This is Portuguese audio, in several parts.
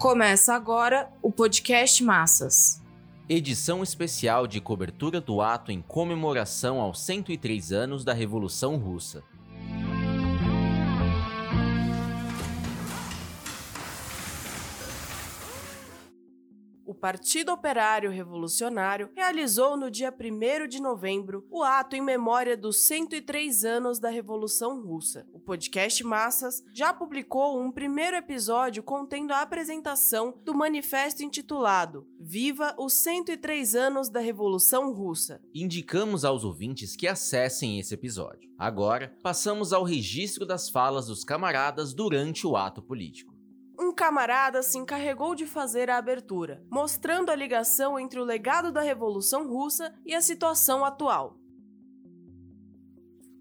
Começa agora o podcast Massas. Edição especial de cobertura do ato em comemoração aos 103 anos da Revolução Russa. Partido Operário Revolucionário realizou no dia 1 de novembro o ato em memória dos 103 anos da Revolução Russa. O podcast Massas já publicou um primeiro episódio contendo a apresentação do manifesto intitulado Viva os 103 anos da Revolução Russa. Indicamos aos ouvintes que acessem esse episódio. Agora, passamos ao registro das falas dos camaradas durante o ato político um camarada se encarregou de fazer a abertura, mostrando a ligação entre o legado da Revolução Russa e a situação atual.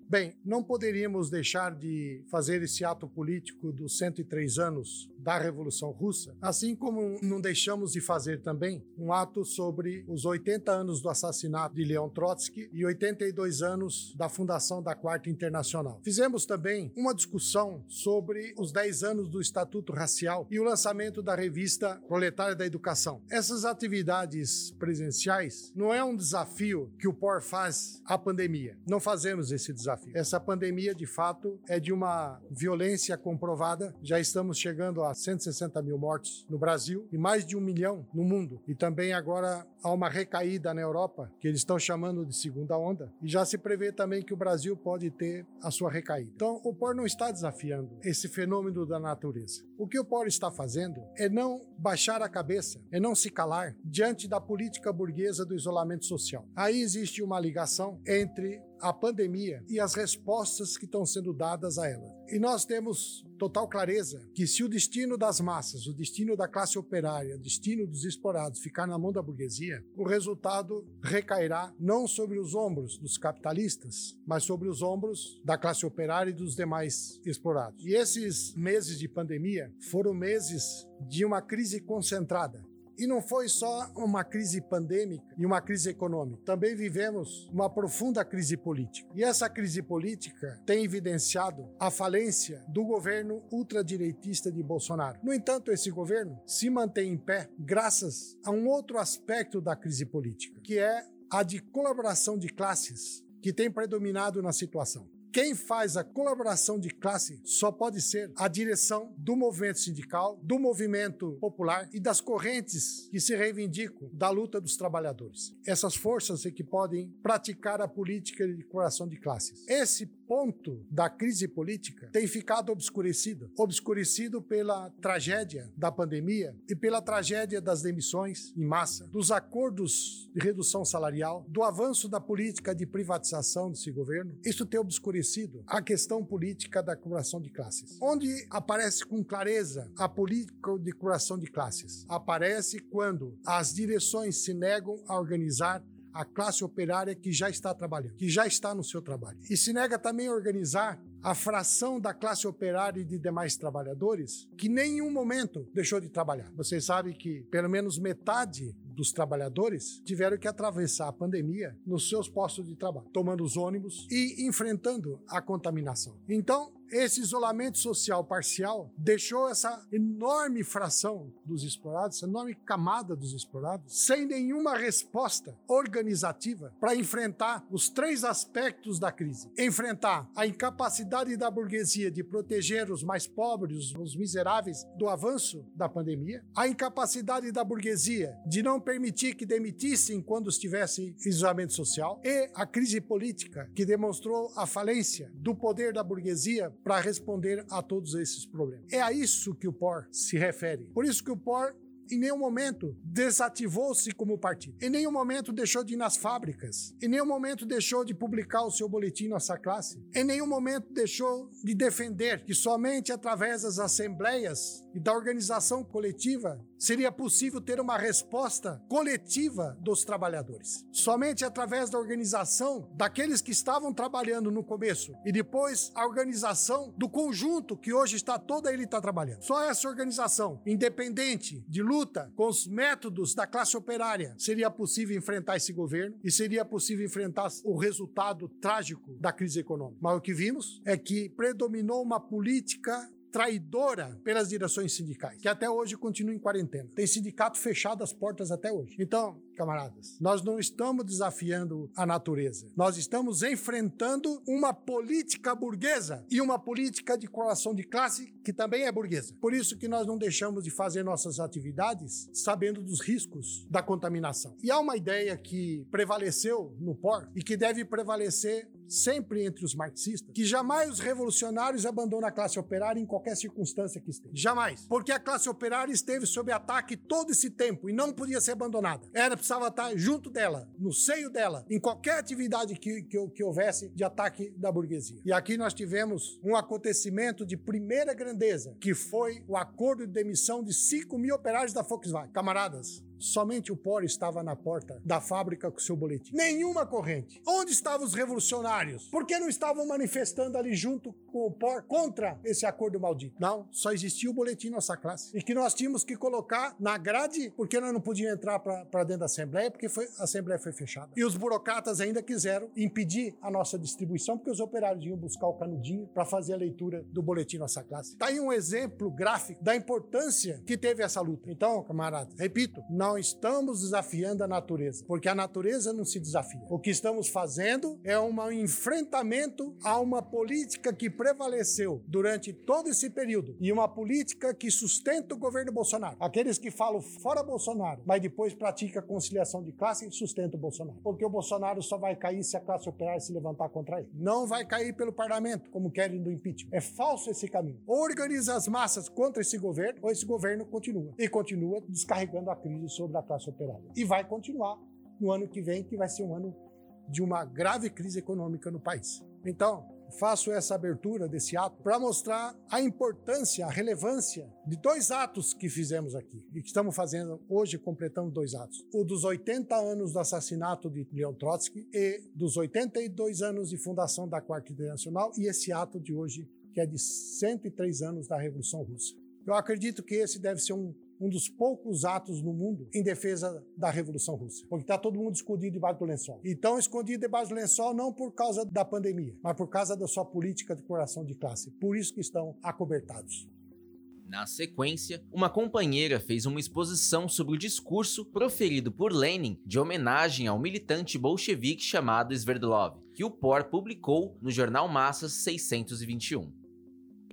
Bem, não poderíamos deixar de fazer esse ato político dos 103 anos da Revolução Russa, assim como não deixamos de fazer também um ato sobre os 80 anos do assassinato de Leon Trotsky e 82 anos da fundação da Quarta Internacional. Fizemos também uma discussão sobre os 10 anos do Estatuto Racial e o lançamento da revista Proletária da Educação. Essas atividades presenciais não é um desafio que o POR faz à pandemia. Não fazemos esse desafio. Essa pandemia, de fato, é de uma violência comprovada. Já estamos chegando a 160 mil mortos no Brasil e mais de um milhão no mundo. E também agora há uma recaída na Europa, que eles estão chamando de segunda onda, e já se prevê também que o Brasil pode ter a sua recaída. Então, o POR não está desafiando esse fenômeno da natureza. O que o POR está fazendo é não baixar a cabeça, é não se calar diante da política burguesa do isolamento social. Aí existe uma ligação entre a pandemia e as respostas que estão sendo dadas a ela. E nós temos total clareza que se o destino das massas, o destino da classe operária, o destino dos explorados ficar na mão da burguesia, o resultado recairá não sobre os ombros dos capitalistas, mas sobre os ombros da classe operária e dos demais explorados. E esses meses de pandemia foram meses de uma crise concentrada e não foi só uma crise pandêmica e uma crise econômica. Também vivemos uma profunda crise política. E essa crise política tem evidenciado a falência do governo ultradireitista de Bolsonaro. No entanto, esse governo se mantém em pé graças a um outro aspecto da crise política, que é a de colaboração de classes que tem predominado na situação. Quem faz a colaboração de classe só pode ser a direção do movimento sindical, do movimento popular e das correntes que se reivindicam da luta dos trabalhadores. Essas forças é que podem praticar a política de colaboração de classes. Esse ponto da crise política tem ficado obscurecido obscurecido pela tragédia da pandemia e pela tragédia das demissões em massa, dos acordos de redução salarial, do avanço da política de privatização desse governo. Isso tem obscurecido a questão política da curação de classes. Onde aparece com clareza a política de curação de classes? Aparece quando as direções se negam a organizar a classe operária que já está trabalhando, que já está no seu trabalho. E se nega também a organizar a fração da classe operária e de demais trabalhadores que nenhum momento deixou de trabalhar. Vocês sabem que pelo menos metade dos trabalhadores tiveram que atravessar a pandemia nos seus postos de trabalho, tomando os ônibus e enfrentando a contaminação. Então, esse isolamento social parcial deixou essa enorme fração dos explorados, essa enorme camada dos explorados, sem nenhuma resposta organizativa para enfrentar os três aspectos da crise: enfrentar a incapacidade da burguesia de proteger os mais pobres, os miseráveis, do avanço da pandemia, a incapacidade da burguesia de não permitir que demitissem quando estivesse isolamento social, e a crise política que demonstrou a falência do poder da burguesia para responder a todos esses problemas. É a isso que o POR se refere. Por isso que o POR em nenhum momento desativou-se como partido. Em nenhum momento deixou de ir nas fábricas. Em nenhum momento deixou de publicar o seu boletim Nossa Classe. Em nenhum momento deixou de defender que somente através das assembleias e da organização coletiva seria possível ter uma resposta coletiva dos trabalhadores. Somente através da organização daqueles que estavam trabalhando no começo e depois a organização do conjunto que hoje está toda ele está trabalhando. Só essa organização, independente de luta com os métodos da classe operária, seria possível enfrentar esse governo e seria possível enfrentar o resultado trágico da crise econômica. Mas o que vimos é que predominou uma política traidora pelas direções sindicais, que até hoje continuam em quarentena. Tem sindicato fechado as portas até hoje. Então, camaradas, nós não estamos desafiando a natureza. Nós estamos enfrentando uma política burguesa e uma política de coração de classe que também é burguesa. Por isso que nós não deixamos de fazer nossas atividades sabendo dos riscos da contaminação. E há uma ideia que prevaleceu no POR e que deve prevalecer sempre entre os marxistas, que jamais os revolucionários abandonam a classe operária em qualquer circunstância que esteja. Jamais. Porque a classe operária esteve sob ataque todo esse tempo e não podia ser abandonada. Era, precisava estar junto dela, no seio dela, em qualquer atividade que, que, que houvesse de ataque da burguesia. E aqui nós tivemos um acontecimento de primeira grandeza, que foi o acordo de demissão de 5 mil operários da Volkswagen. Camaradas, Somente o Pó estava na porta da fábrica com seu boletim. Nenhuma corrente. Onde estavam os revolucionários? Por que não estavam manifestando ali junto com o Pó contra esse acordo maldito? Não, só existia o boletim nossa classe. E que nós tínhamos que colocar na grade, porque nós não podíamos entrar para dentro da Assembleia, porque foi, a Assembleia foi fechada. E os burocratas ainda quiseram impedir a nossa distribuição, porque os operários iam buscar o canudinho para fazer a leitura do boletim nossa classe. Está aí um exemplo gráfico da importância que teve essa luta. Então, camaradas, repito, não não estamos desafiando a natureza, porque a natureza não se desafia. O que estamos fazendo é um enfrentamento a uma política que prevaleceu durante todo esse período e uma política que sustenta o governo Bolsonaro. Aqueles que falam fora Bolsonaro, mas depois pratica conciliação de classe e sustenta o Bolsonaro. Porque o Bolsonaro só vai cair se a classe operária se levantar contra ele. Não vai cair pelo parlamento, como querem do impeachment. É falso esse caminho. Ou organiza as massas contra esse governo, ou esse governo continua. E continua descarregando a crise sobre a classe operária. E vai continuar no ano que vem, que vai ser um ano de uma grave crise econômica no país. Então, faço essa abertura desse ato para mostrar a importância, a relevância de dois atos que fizemos aqui e que estamos fazendo hoje, completando dois atos. O dos 80 anos do assassinato de Leon Trotsky e dos 82 anos de fundação da Quarta Internacional e esse ato de hoje, que é de 103 anos da Revolução Russa. Eu acredito que esse deve ser um um dos poucos atos no mundo em defesa da Revolução Russa. Porque está todo mundo escondido debaixo do lençol. E estão escondidos debaixo do lençol não por causa da pandemia, mas por causa da sua política de coração de classe. Por isso que estão acobertados. Na sequência, uma companheira fez uma exposição sobre o discurso proferido por Lenin de homenagem ao militante bolchevique chamado Sverdlov, que o POR publicou no jornal Massas 621.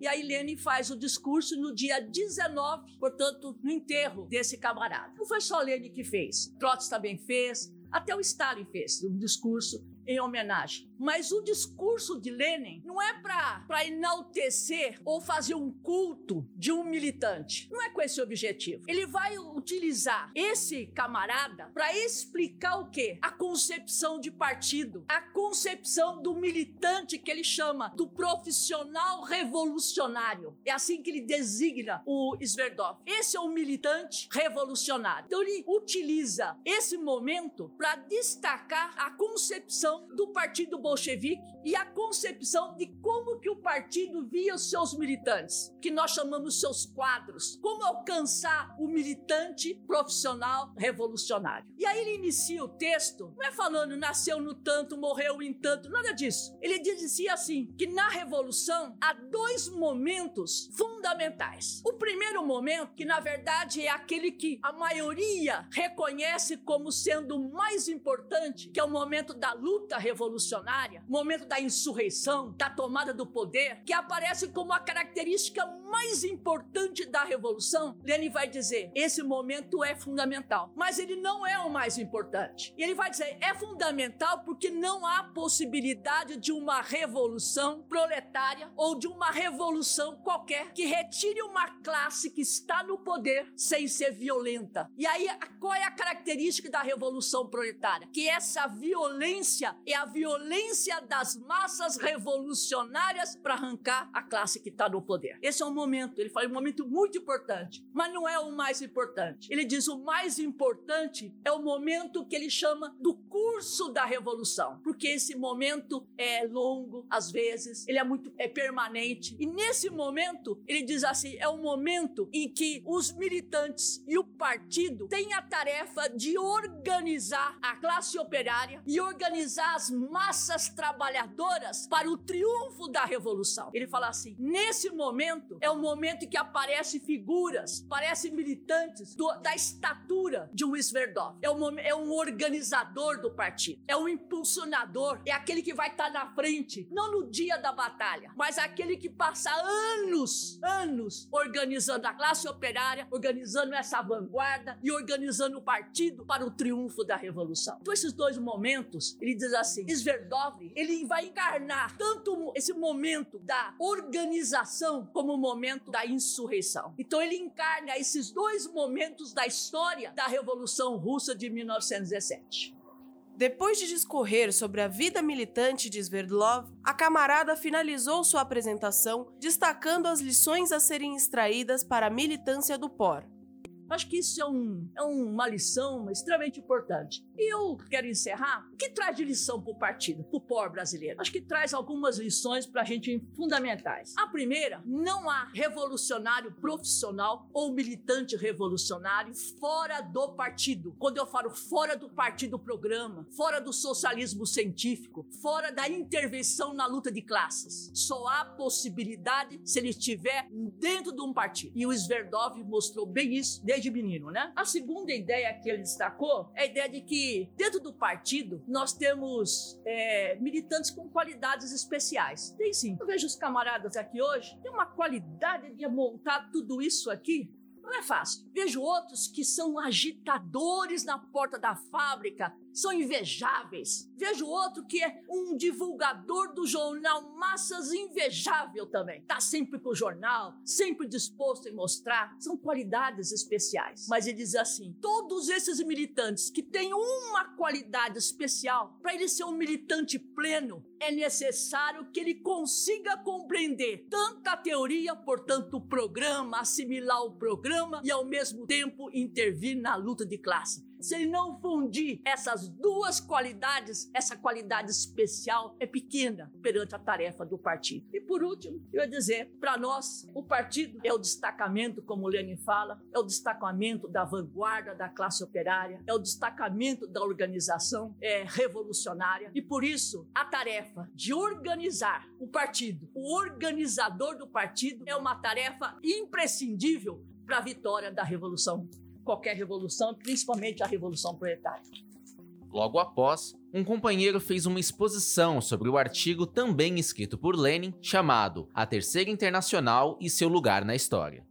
E a Helene faz o discurso no dia 19, portanto, no enterro desse camarada. Não foi só a Helene que fez, Trotsky também fez, até o Stalin fez um discurso em homenagem. Mas o discurso de Lenin não é para enaltecer ou fazer um culto de um militante. Não é com esse objetivo. Ele vai utilizar esse camarada para explicar o quê? A concepção de partido, a concepção do militante que ele chama do profissional revolucionário. É assim que ele designa o Sverdov. Esse é o militante revolucionário. Então ele utiliza esse momento para destacar a concepção do partido bolchevique e a concepção de como que o partido via os seus militantes, que nós chamamos seus quadros, como alcançar o militante profissional revolucionário. E aí ele inicia o texto, não é falando nasceu no tanto, morreu em tanto, nada disso. Ele dizia assim, que na revolução há dois momentos fundamentais. O primeiro momento, que na verdade é aquele que a maioria reconhece como sendo o mais importante, que é o momento da luta revolucionária, o momento da insurreição, da tomada do poder, que aparece como a característica mais importante da revolução, Lenin vai dizer: esse momento é fundamental, mas ele não é o mais importante. E ele vai dizer: é fundamental porque não há possibilidade de uma revolução proletária ou de uma revolução qualquer que retire uma classe que está no poder sem ser violenta. E aí, qual é a característica da revolução proletária? Que essa violência é a violência das massas revolucionárias para arrancar a classe que está no poder. Esse é um momento, ele fala um momento muito importante, mas não é o mais importante. Ele diz o mais importante é o momento que ele chama do curso da revolução, porque esse momento é longo, às vezes, ele é muito é permanente. E nesse momento, ele diz assim, é o momento em que os militantes e o partido têm a tarefa de organizar a classe operária e organizar as massas trabalhadoras para o triunfo da revolução. Ele fala assim: nesse momento é o momento em que aparecem figuras, aparecem militantes do, da estatura de um Sverdov. É, um, é um organizador do partido, é um impulsionador, é aquele que vai estar na frente, não no dia da batalha, mas aquele que passa anos, anos organizando a classe operária, organizando essa vanguarda e organizando o partido para o triunfo da revolução. Então, esses dois momentos, ele diz assim: Sverdov, ele vai encarnar tanto esse momento da organização como o momento da insurreição. Então, ele encarna esses dois momentos da história da Revolução Russa de 1917. Depois de discorrer sobre a vida militante de Sverdlov, a camarada finalizou sua apresentação destacando as lições a serem extraídas para a militância do POR. Acho que isso é, um, é uma lição extremamente importante. E eu quero encerrar. O que traz de lição para o partido, para o povo brasileiro? Acho que traz algumas lições para a gente fundamentais. A primeira, não há revolucionário profissional ou militante revolucionário fora do partido. Quando eu falo fora do partido programa, fora do socialismo científico, fora da intervenção na luta de classes. Só há possibilidade se ele estiver dentro de um partido. E o Sverdov mostrou bem isso desde menino, né? A segunda ideia que ele destacou é a ideia de que dentro do partido nós temos é, militantes com qualidades especiais. Tem sim. Eu vejo os camaradas aqui hoje, tem uma qualidade de montar tudo isso aqui não é fácil. Vejo outros que são agitadores na porta da fábrica, são invejáveis. Vejo outro que é um divulgador do jornal Massas invejável também. Tá sempre com o jornal, sempre disposto a mostrar. São qualidades especiais. Mas ele diz assim: todos esses militantes que têm uma qualidade especial, para ele ser um militante pleno, é necessário que ele consiga compreender tanto a teoria, portanto, o programa, assimilar o programa e ao mesmo tempo intervir na luta de classe se ele não fundir essas duas qualidades, essa qualidade especial é pequena perante a tarefa do partido. E por último, eu ia dizer, para nós, o partido é o destacamento, como o Lenin fala, é o destacamento da vanguarda da classe operária, é o destacamento da organização é, revolucionária. E por isso, a tarefa de organizar o partido, o organizador do partido, é uma tarefa imprescindível para a vitória da revolução qualquer revolução, principalmente a revolução proletária. Logo após, um companheiro fez uma exposição sobre o artigo também escrito por Lenin, chamado A Terceira Internacional e seu lugar na história.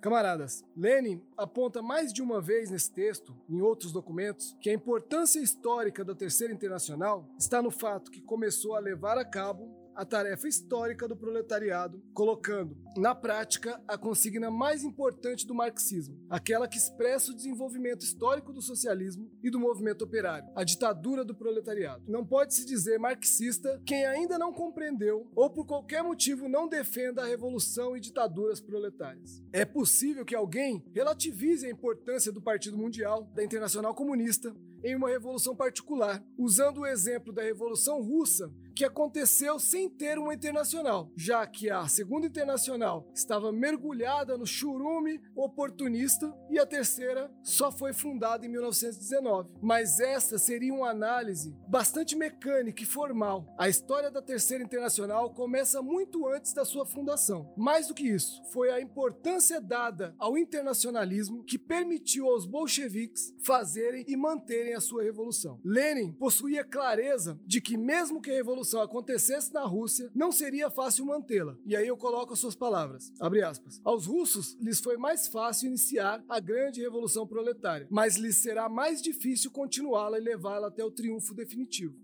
Camaradas, Lenin aponta mais de uma vez nesse texto, em outros documentos, que a importância histórica da Terceira Internacional está no fato que começou a levar a cabo a tarefa histórica do proletariado, colocando na prática a consigna mais importante do marxismo, aquela que expressa o desenvolvimento histórico do socialismo e do movimento operário, a ditadura do proletariado. Não pode se dizer marxista quem ainda não compreendeu ou por qualquer motivo não defenda a revolução e ditaduras proletárias. É possível que alguém relativize a importância do Partido Mundial, da Internacional Comunista, em uma revolução particular, usando o exemplo da Revolução Russa que aconteceu sem ter uma internacional, já que a segunda internacional estava mergulhada no churume oportunista e a terceira só foi fundada em 1919. Mas essa seria uma análise bastante mecânica e formal. A história da terceira internacional começa muito antes da sua fundação. Mais do que isso, foi a importância dada ao internacionalismo que permitiu aos bolcheviques fazerem e manterem a sua revolução. Lenin possuía clareza de que mesmo que a revolução revolução acontecesse na Rússia, não seria fácil mantê-la. E aí eu coloco as suas palavras. Abre aspas. Aos russos lhes foi mais fácil iniciar a grande revolução proletária, mas lhes será mais difícil continuá-la e levá-la até o triunfo definitivo.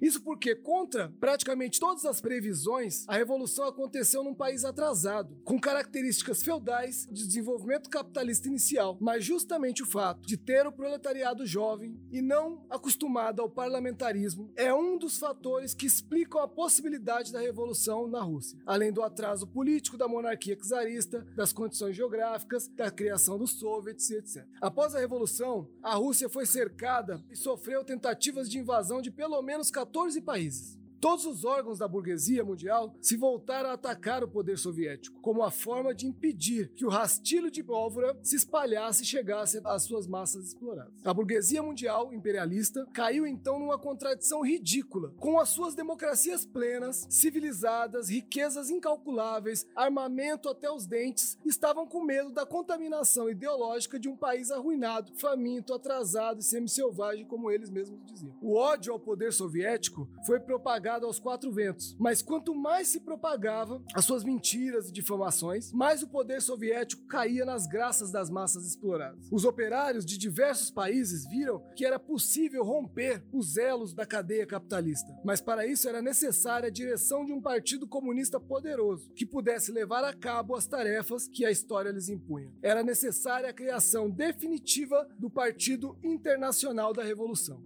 Isso porque, contra praticamente todas as previsões, a revolução aconteceu num país atrasado, com características feudais de desenvolvimento capitalista inicial, mas justamente o fato de ter o proletariado jovem e não acostumado ao parlamentarismo é um dos fatores que explicam a possibilidade da revolução na Rússia, além do atraso político da monarquia czarista, das condições geográficas, da criação dos soviets etc. Após a revolução, a Rússia foi cercada e sofreu tentativas de invasão de pelo menos 14 países. Todos os órgãos da burguesia mundial se voltaram a atacar o poder soviético, como a forma de impedir que o rastilho de pólvora se espalhasse e chegasse às suas massas exploradas. A burguesia mundial imperialista caiu então numa contradição ridícula, com as suas democracias plenas, civilizadas, riquezas incalculáveis, armamento até os dentes, estavam com medo da contaminação ideológica de um país arruinado, faminto, atrasado e semi-selvagem, como eles mesmos diziam. O ódio ao poder soviético foi propagado aos quatro ventos, mas quanto mais se propagava as suas mentiras e difamações, mais o poder soviético caía nas graças das massas exploradas. Os operários de diversos países viram que era possível romper os elos da cadeia capitalista, mas para isso era necessária a direção de um partido comunista poderoso que pudesse levar a cabo as tarefas que a história lhes impunha. Era necessária a criação definitiva do Partido Internacional da Revolução.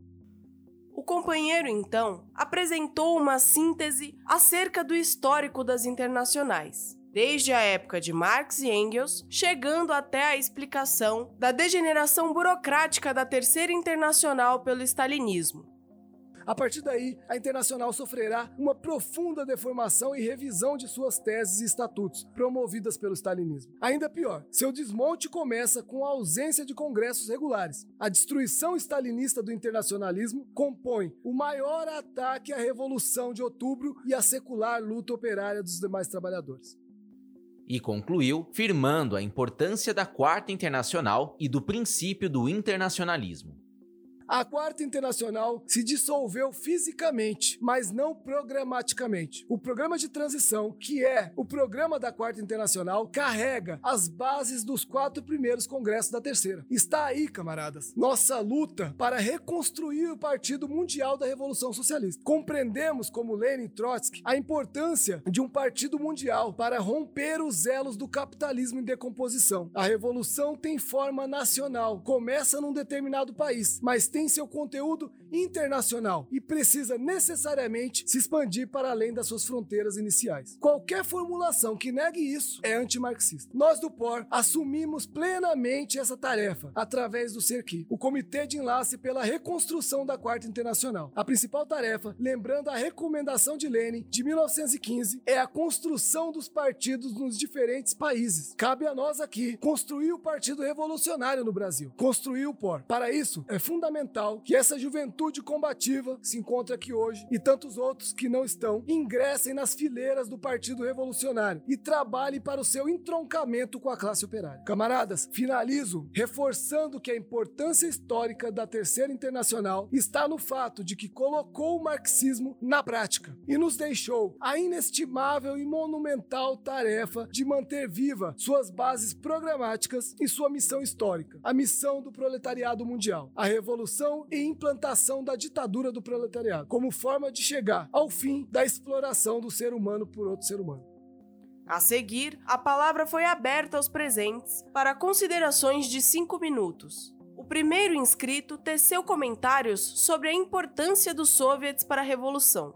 O companheiro, então, apresentou uma síntese acerca do histórico das internacionais, desde a época de Marx e Engels, chegando até a explicação da degeneração burocrática da Terceira Internacional pelo stalinismo. A partir daí, a Internacional sofrerá uma profunda deformação e revisão de suas teses e estatutos, promovidas pelo stalinismo. Ainda pior, seu desmonte começa com a ausência de congressos regulares. A destruição stalinista do internacionalismo compõe o maior ataque à Revolução de Outubro e à secular luta operária dos demais trabalhadores e concluiu firmando a importância da Quarta Internacional e do princípio do internacionalismo. A Quarta Internacional se dissolveu fisicamente, mas não programaticamente. O programa de transição, que é o programa da Quarta Internacional, carrega as bases dos quatro primeiros congressos da Terceira. Está aí, camaradas, nossa luta para reconstruir o Partido Mundial da Revolução Socialista. Compreendemos, como Lenin e Trotsky, a importância de um partido mundial para romper os elos do capitalismo em decomposição. A revolução tem forma nacional, começa num determinado país, mas tem seu conteúdo internacional e precisa necessariamente se expandir para além das suas fronteiras iniciais. Qualquer formulação que negue isso é antimarxista. Nós do POR assumimos plenamente essa tarefa através do CERQUI, o Comitê de Enlace pela Reconstrução da Quarta Internacional. A principal tarefa, lembrando a recomendação de Lenin de 1915, é a construção dos partidos nos diferentes países. Cabe a nós aqui construir o Partido Revolucionário no Brasil, construir o POR. Para isso, é fundamental fundamental que essa juventude combativa que se encontra aqui hoje e tantos outros que não estão ingressem nas fileiras do Partido Revolucionário e trabalhem para o seu entroncamento com a classe operária. Camaradas, finalizo reforçando que a importância histórica da Terceira Internacional está no fato de que colocou o marxismo na prática e nos deixou a inestimável e monumental tarefa de manter viva suas bases programáticas e sua missão histórica, a missão do proletariado mundial, a revolução e implantação da ditadura do proletariado, como forma de chegar ao fim da exploração do ser humano por outro ser humano. A seguir, a palavra foi aberta aos presentes para considerações de cinco minutos. O primeiro inscrito teceu comentários sobre a importância dos soviets para a revolução.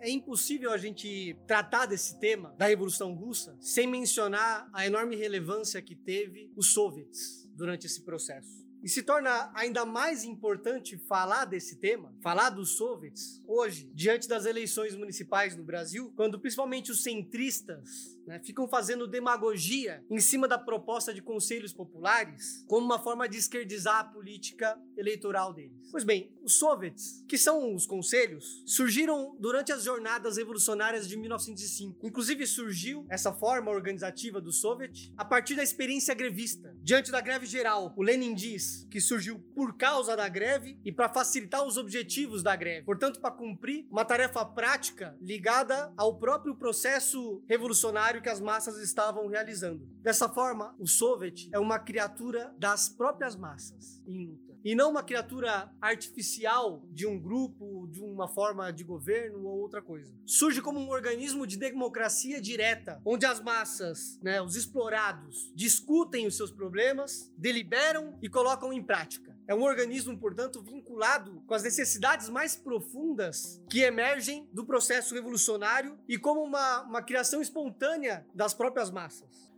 É impossível a gente tratar desse tema da Revolução Russa sem mencionar a enorme relevância que teve os soviets durante esse processo. E se torna ainda mais importante falar desse tema, falar dos soviets, hoje, diante das eleições municipais no Brasil, quando principalmente os centristas né, ficam fazendo demagogia em cima da proposta de conselhos populares como uma forma de esquerdizar a política eleitoral deles. Pois bem, os soviets, que são os conselhos, surgiram durante as jornadas revolucionárias de 1905. Inclusive surgiu essa forma organizativa do soviet a partir da experiência grevista. Diante da greve geral, o Lenin diz que surgiu por causa da greve e para facilitar os objetivos da greve. Portanto, para cumprir uma tarefa prática ligada ao próprio processo revolucionário que as massas estavam realizando. Dessa forma, o Soviet é uma criatura das próprias massas em luta. E não uma criatura artificial de um grupo, de uma forma de governo ou outra coisa. Surge como um organismo de democracia direta, onde as massas, né, os explorados, discutem os seus problemas, deliberam e colocam em prática. É um organismo, portanto, vinculado com as necessidades mais profundas que emergem do processo revolucionário e como uma, uma criação espontânea das próprias massas.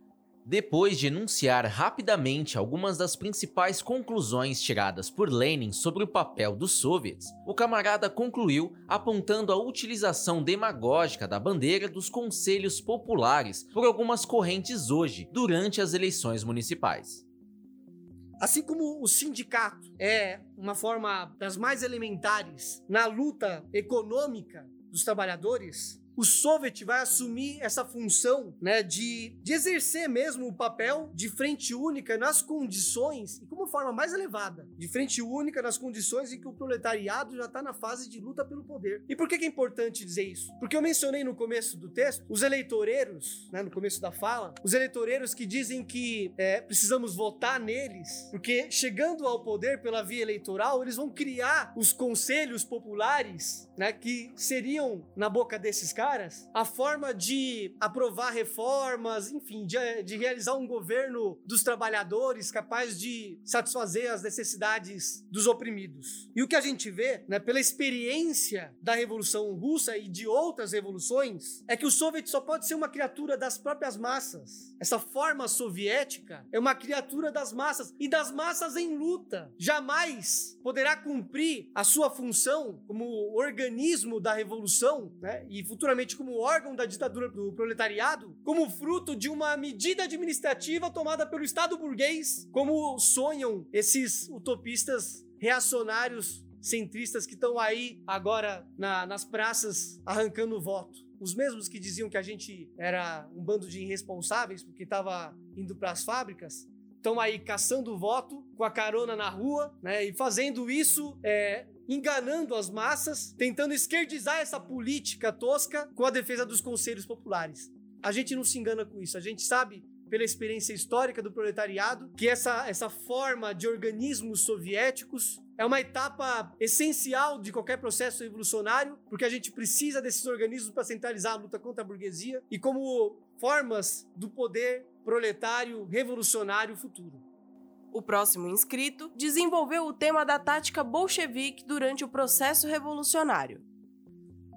Depois de enunciar rapidamente algumas das principais conclusões tiradas por Lenin sobre o papel dos soviets, o camarada concluiu apontando a utilização demagógica da bandeira dos conselhos populares por algumas correntes hoje, durante as eleições municipais. Assim como o sindicato é uma forma das mais elementares na luta econômica dos trabalhadores, o Soviet vai assumir essa função né, de, de exercer mesmo o papel de frente única nas condições, e como forma mais elevada, de frente única nas condições em que o proletariado já está na fase de luta pelo poder. E por que, que, é importante dizer isso? Porque eu mencionei no começo do texto os eleitoreiros, né, no começo da fala, os eleitoreiros que dizem que é, precisamos votar neles, porque chegando ao poder pela via eleitoral, eles vão criar os conselhos populares, né, que seriam, na boca desses caras, caras a forma de aprovar reformas, enfim, de, de realizar um governo dos trabalhadores capaz de satisfazer as necessidades dos oprimidos. E o que a gente vê, né, pela experiência da Revolução Russa e de outras revoluções, é que o soviet só pode ser uma criatura das próprias massas. Essa forma soviética é uma criatura das massas e das massas em luta. Jamais poderá cumprir a sua função como organismo da revolução, né, e futuramente como órgão da ditadura do proletariado, como fruto de uma medida administrativa tomada pelo Estado burguês, como sonham esses utopistas reacionários centristas que estão aí agora na, nas praças arrancando voto. Os mesmos que diziam que a gente era um bando de irresponsáveis porque estava indo para as fábricas, estão aí caçando voto com a carona na rua, né? E fazendo isso é, enganando as massas, tentando esquerdizar essa política tosca com a defesa dos conselhos populares. A gente não se engana com isso, a gente sabe pela experiência histórica do proletariado, que essa, essa forma de organismos soviéticos é uma etapa essencial de qualquer processo revolucionário, porque a gente precisa desses organismos para centralizar a luta contra a burguesia e como formas do poder proletário revolucionário futuro. O próximo inscrito desenvolveu o tema da tática bolchevique durante o processo revolucionário.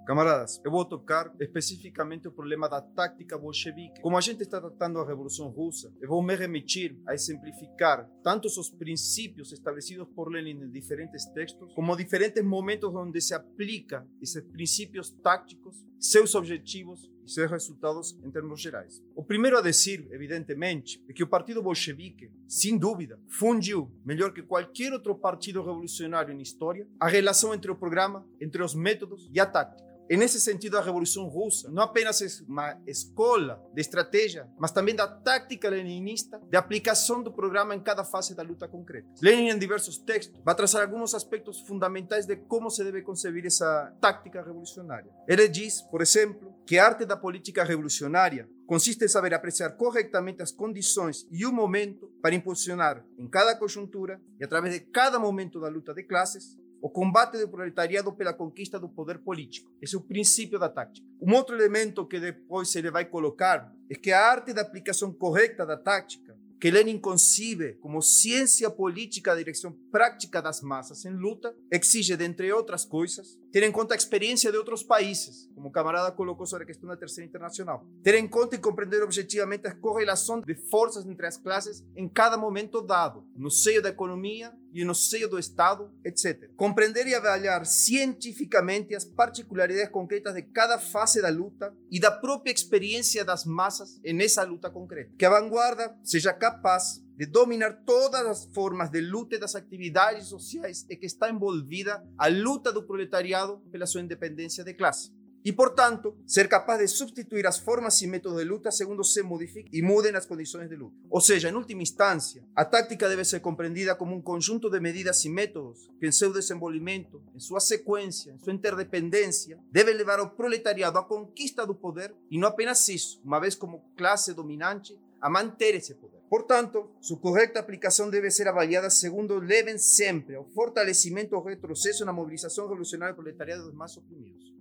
Camaradas, eu vou tocar especificamente o problema da tática bolchevique. Como a gente está tratando a Revolução Russa, eu vou me remitir a exemplificar tanto os princípios estabelecidos por Lenin em diferentes textos, como diferentes momentos onde se aplica esses princípios táticos, seus objetivos seus resultados em termos gerais. O primeiro a dizer, evidentemente, é que o Partido Bolchevique, sem dúvida, fundiu, melhor que qualquer outro partido revolucionário na história, a relação entre o programa, entre os métodos e a tática. En ese sentido, a Revolución Rusa no apenas es una escola de estrategia, mas también da táctica leninista de aplicación do programa en cada fase da luta concreta. Lenin, en diversos textos, va a trazar algunos aspectos fundamentales de cómo se debe concebir esa táctica revolucionaria. Ele diz, por ejemplo, que arte da política revolucionária consiste em saber apreciar corretamente as condições e o momento para impulsionar em cada conjuntura e através de cada momento da luta de classes o combate do proletariado pela conquista do poder político. Esse é o princípio da tática. Um outro elemento que depois ele vai colocar é que a arte da aplicação correta da tática que Lenin concibe como ciência política da direção prática das massas em luta, exige, dentre outras coisas, ter em conta a experiência de outros países, como o camarada colocou sobre a questão da Terceira Internacional. Ter em conta e compreender objetivamente a correlação de forças entre as classes em cada momento dado, no seio da economia e no seio do Estado, etc. Compreender e avaliar cientificamente as particularidades concretas de cada fase da luta e da própria experiência das massas nessa luta concreta. Que a vanguarda seja capaz de dominar todas as formas de luta das atividades sociais e que está envolvida a luta do proletariado pela sua independência de classe. E, portanto, ser capaz de substituir as formas e métodos de luta segundo se modifiquem e mudem as condições de luta. Ou seja, em última instância, a tática deve ser compreendida como um conjunto de medidas e métodos que, em seu desenvolvimento, em sua sequência, em sua interdependência, devem levar o proletariado à conquista do poder e não apenas isso, uma vez como classe dominante, a manter esse poder. Portanto, sua correta aplicação deve ser avaliada segundo levem sempre ao fortalecimento ou retrocesso na mobilização revolucionária proletariada dos mais oprimidos.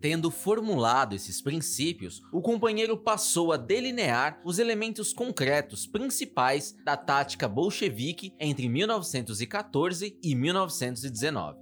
Tendo formulado esses princípios, o companheiro passou a delinear os elementos concretos principais da tática bolchevique entre 1914 e 1919.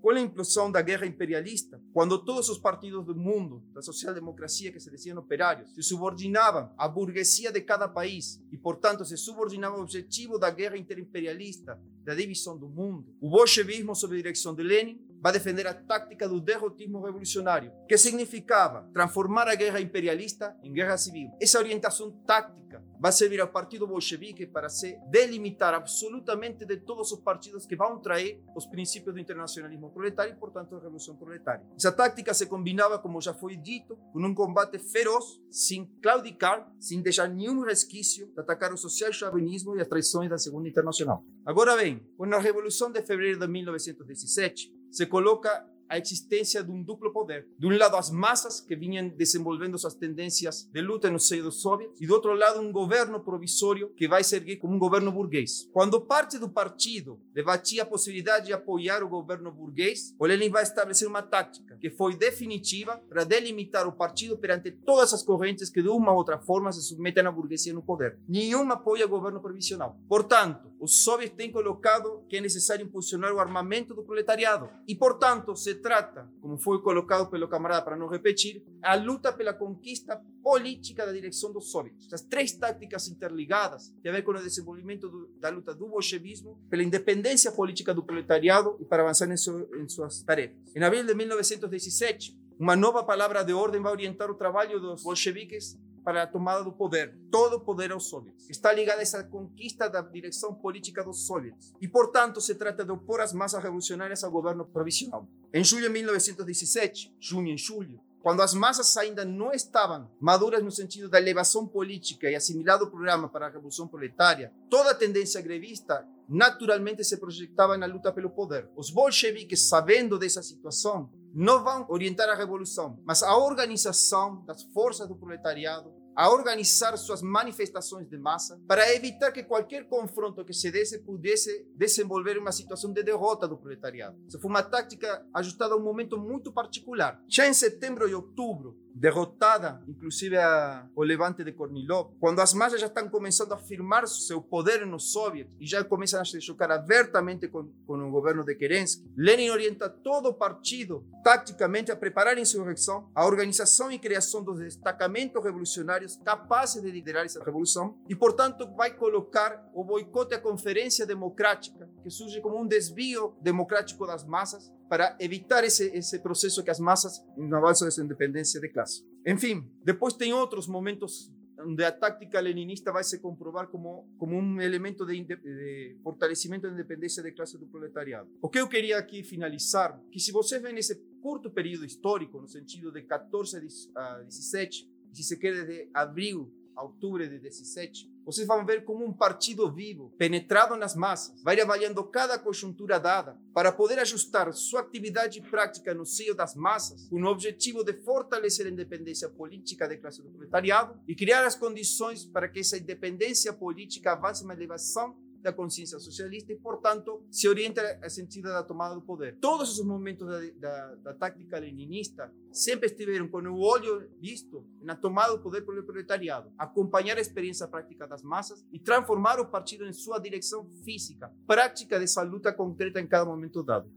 Com a implosão da guerra imperialista, quando todos os partidos do mundo, da social-democracia que se diziam operários, se subordinavam à burguesia de cada país e, portanto, se subordinavam ao objetivo da guerra interimperialista, da divisão do mundo, o bolchevismo, sob a direção de Lenin, vai defender a tática do derrotismo revolucionário, que significava transformar a guerra imperialista em guerra civil. Essa orientação tática vai servir ao Partido Bolchevique para se delimitar absolutamente de todos os partidos que vão trair os princípios do internacionalismo proletário e, portanto, da revolução proletária. Essa tática se combinava, como já foi dito, com um combate feroz, sem claudicar, sem deixar nenhum resquício de atacar o social-chauvinismo e as traições da Segunda Internacional. Agora bem, com a Revolução de Fevereiro de 1917, se coloca a existência de um duplo poder. De um lado, as massas que vinham desenvolvendo suas tendências de luta no seio dos soviets, e do outro lado, um governo provisório que vai servir como um governo burguês. Quando parte do partido debatia a possibilidade de apoiar o governo burguês, o Lenin vai estabelecer uma tática que foi definitiva para delimitar o partido perante todas as correntes que de uma ou outra forma se submetem à burguesia no poder. Nenhuma apoia o governo provisional. Portanto, os soviets têm colocado que é necessário impulsionar o armamento do proletariado e, portanto, se trata, como foi colocado pelo camarada para não repetir, a luta pela conquista política da direção dos soviets. As três táticas interligadas têm a ver com o desenvolvimento do, da luta do bolchevismo, pela independência política do proletariado e para avançar em, su, em suas tarefas. Em abril de 1917, uma nova palavra de ordem vai orientar o trabalho dos bolcheviques para a tomada do poder. Todo poder aos soviets. Está ligada essa conquista da direção política dos soviets. E, portanto, se trata de opor as massas revolucionárias ao governo provisional. Em julho de 1917, junho em julho, quando as massas ainda não estavam maduras no sentido da elevação política e assimilado o programa para a revolução proletária, toda a tendência grevista naturalmente se projetava na luta pelo poder. Os bolcheviques, sabendo dessa situação, não vão orientar a revolução, mas a organização das forças do proletariado a organizar suas manifestações de massa para evitar que qualquer confronto que se desse pudesse desenvolver uma situação de derrota do proletariado. Isso foi uma tática ajustada a um momento muito particular. Já em setembro e outubro, derrotada, inclusive a, o levante de Kornilov, quando as massas já estão começando a afirmar seu poder nos soviets e já começam a chocar abertamente com, com o governo de Kerensky, Lenin orienta todo partido taticamente a preparar a insurreição, a organização e criação dos destacamentos revolucionários capazes de liderar essa revolução e, portanto, vai colocar o boicote à Conferência Democrática, que surge como um desvio democrático das massas para evitar esse, esse processo que as massas no avanço dessa independência de classe. Enfim, depois tem outros momentos onde a tática leninista vai se comprovar como, como um elemento de, de fortalecimento da de classe do proletariado. O que eu queria aqui finalizar, que se você vê nesse curto período histórico, no sentido de 14 a 17, se se quer de abril outubro de 17, vocês vão ver como um partido vivo, penetrado nas massas, vai avaliando cada conjuntura dada para poder ajustar sua atividade prática no seio das massas, com o objetivo de fortalecer a independência política da classe do proletariado e criar as condições para que essa independência política avance uma elevação da consciência socialista e, portanto, se orienta a sentido da tomada do poder. Todos os momentos da, da, da tática leninista sempre estiveram com o olho visto na tomada do poder pelo proletariado, acompanhar a experiência prática das massas e transformar o partido em sua direção física, prática dessa luta concreta em cada momento dado.